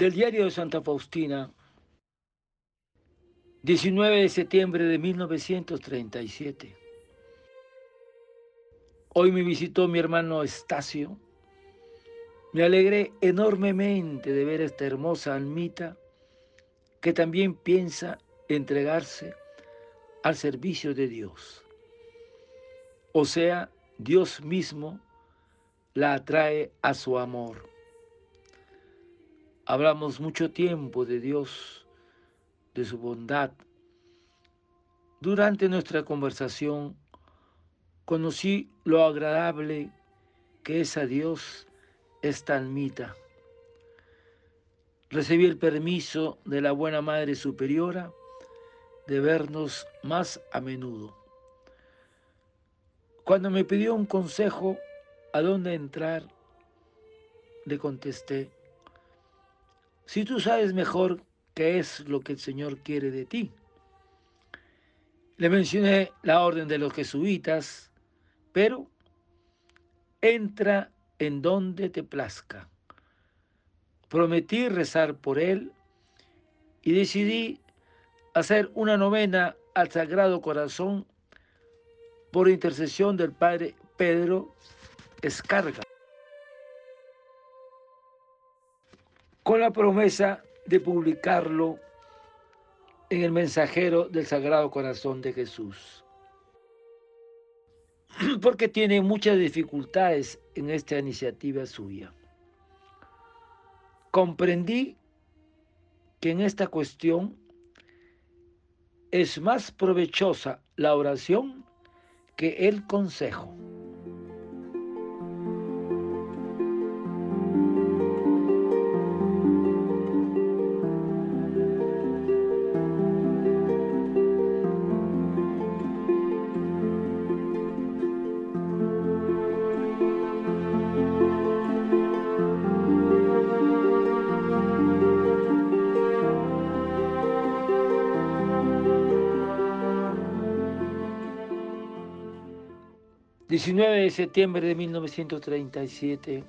Del diario de Santa Faustina, 19 de septiembre de 1937. Hoy me visitó mi hermano Estacio. Me alegré enormemente de ver esta hermosa almita que también piensa entregarse al servicio de Dios. O sea, Dios mismo la atrae a su amor. Hablamos mucho tiempo de Dios, de su bondad. Durante nuestra conversación conocí lo agradable que es a Dios esta almita. Recibí el permiso de la buena Madre Superiora de vernos más a menudo. Cuando me pidió un consejo a dónde entrar, le contesté, si tú sabes mejor qué es lo que el Señor quiere de ti. Le mencioné la orden de los jesuitas, pero entra en donde te plazca. Prometí rezar por él y decidí hacer una novena al Sagrado Corazón por intercesión del Padre Pedro Escarga, con la promesa de publicarlo en el mensajero del Sagrado Corazón de Jesús. Porque tiene muchas dificultades en esta iniciativa suya. Comprendí que en esta cuestión es más provechosa la oración que el consejo. 19 de septiembre de 1937,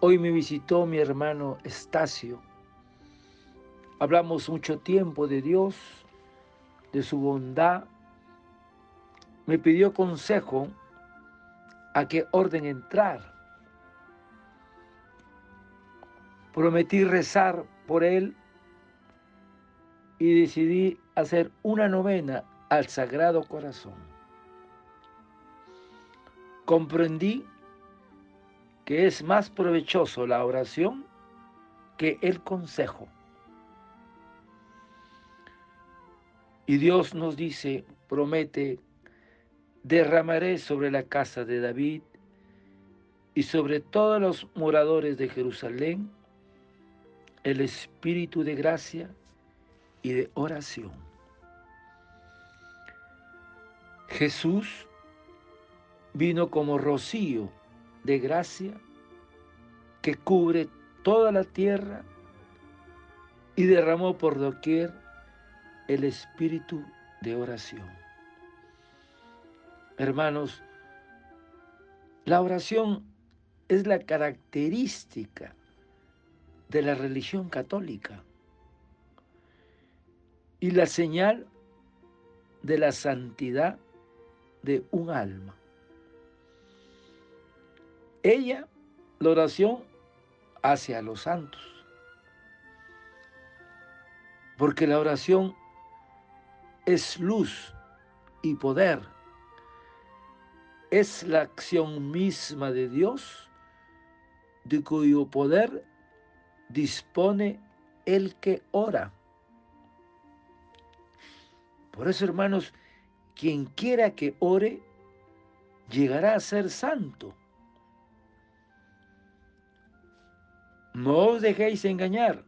hoy me visitó mi hermano Estacio. Hablamos mucho tiempo de Dios, de su bondad. Me pidió consejo a qué orden entrar. Prometí rezar por él y decidí hacer una novena al Sagrado Corazón comprendí que es más provechoso la oración que el consejo. Y Dios nos dice, promete, derramaré sobre la casa de David y sobre todos los moradores de Jerusalén el espíritu de gracia y de oración. Jesús vino como rocío de gracia que cubre toda la tierra y derramó por doquier el espíritu de oración. Hermanos, la oración es la característica de la religión católica y la señal de la santidad de un alma. Ella, la oración hacia los santos. Porque la oración es luz y poder. Es la acción misma de Dios, de cuyo poder dispone el que ora. Por eso, hermanos, quien quiera que ore, llegará a ser santo. No os dejéis engañar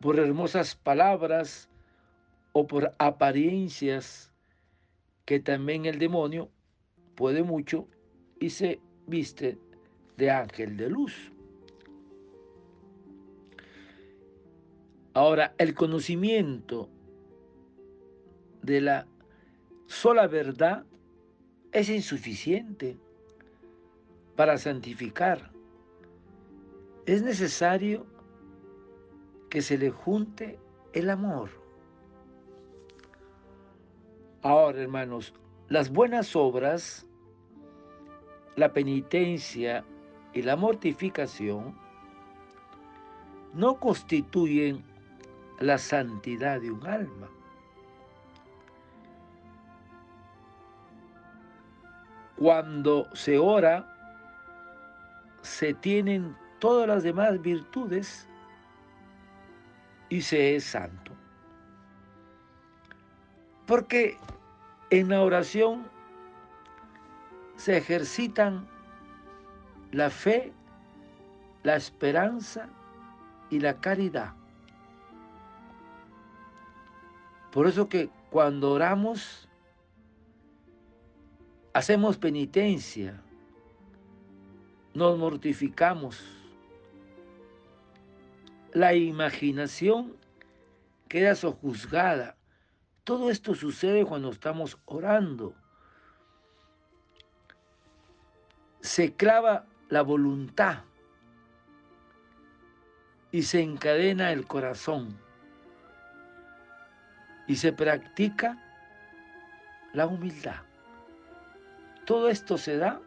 por hermosas palabras o por apariencias que también el demonio puede mucho y se viste de ángel de luz. Ahora, el conocimiento de la sola verdad es insuficiente para santificar es necesario que se le junte el amor. Ahora, hermanos, las buenas obras, la penitencia y la mortificación no constituyen la santidad de un alma. Cuando se ora, se tienen todas las demás virtudes y se es santo. Porque en la oración se ejercitan la fe, la esperanza y la caridad. Por eso que cuando oramos, hacemos penitencia, nos mortificamos. La imaginación queda sojuzgada. Todo esto sucede cuando estamos orando. Se clava la voluntad y se encadena el corazón y se practica la humildad. Todo esto se da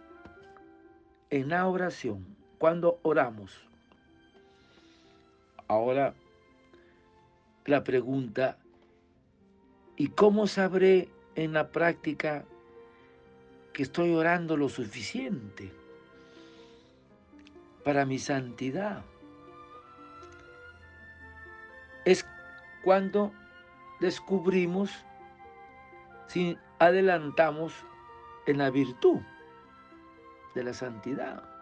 en la oración, cuando oramos. Ahora la pregunta, ¿y cómo sabré en la práctica que estoy orando lo suficiente para mi santidad? Es cuando descubrimos si adelantamos en la virtud de la santidad.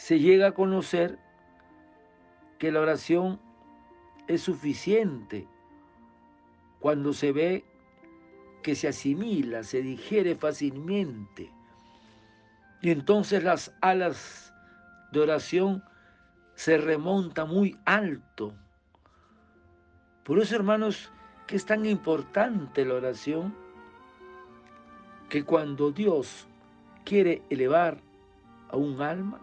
Se llega a conocer que la oración es suficiente cuando se ve que se asimila, se digiere fácilmente. Y entonces las alas de oración se remontan muy alto por eso, hermanos, que es tan importante la oración, que cuando Dios quiere elevar a un alma,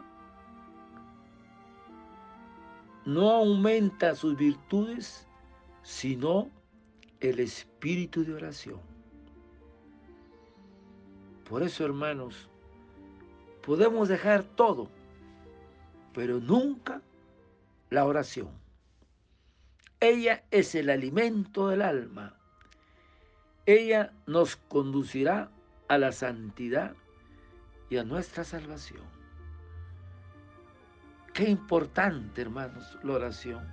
no aumenta sus virtudes, sino el espíritu de oración. Por eso, hermanos, podemos dejar todo, pero nunca la oración. Ella es el alimento del alma. Ella nos conducirá a la santidad y a nuestra salvación. Qué importante, hermanos, la oración.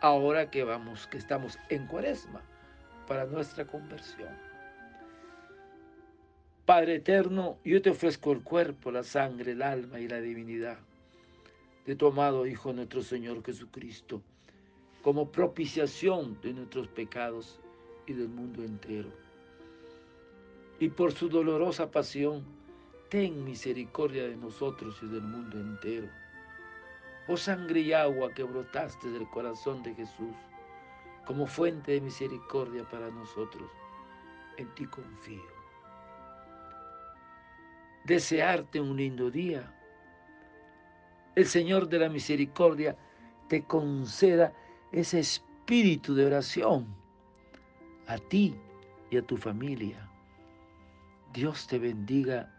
Ahora que vamos, que estamos en cuaresma para nuestra conversión. Padre eterno, yo te ofrezco el cuerpo, la sangre, el alma y la divinidad de tu amado Hijo nuestro Señor Jesucristo como propiciación de nuestros pecados y del mundo entero. Y por su dolorosa pasión, ten misericordia de nosotros y del mundo entero. Oh sangre y agua que brotaste del corazón de Jesús, como fuente de misericordia para nosotros, en ti confío. Desearte un lindo día. El Señor de la misericordia te conceda ese espíritu de oración a ti y a tu familia. Dios te bendiga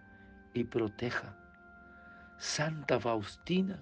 y proteja. Santa Faustina,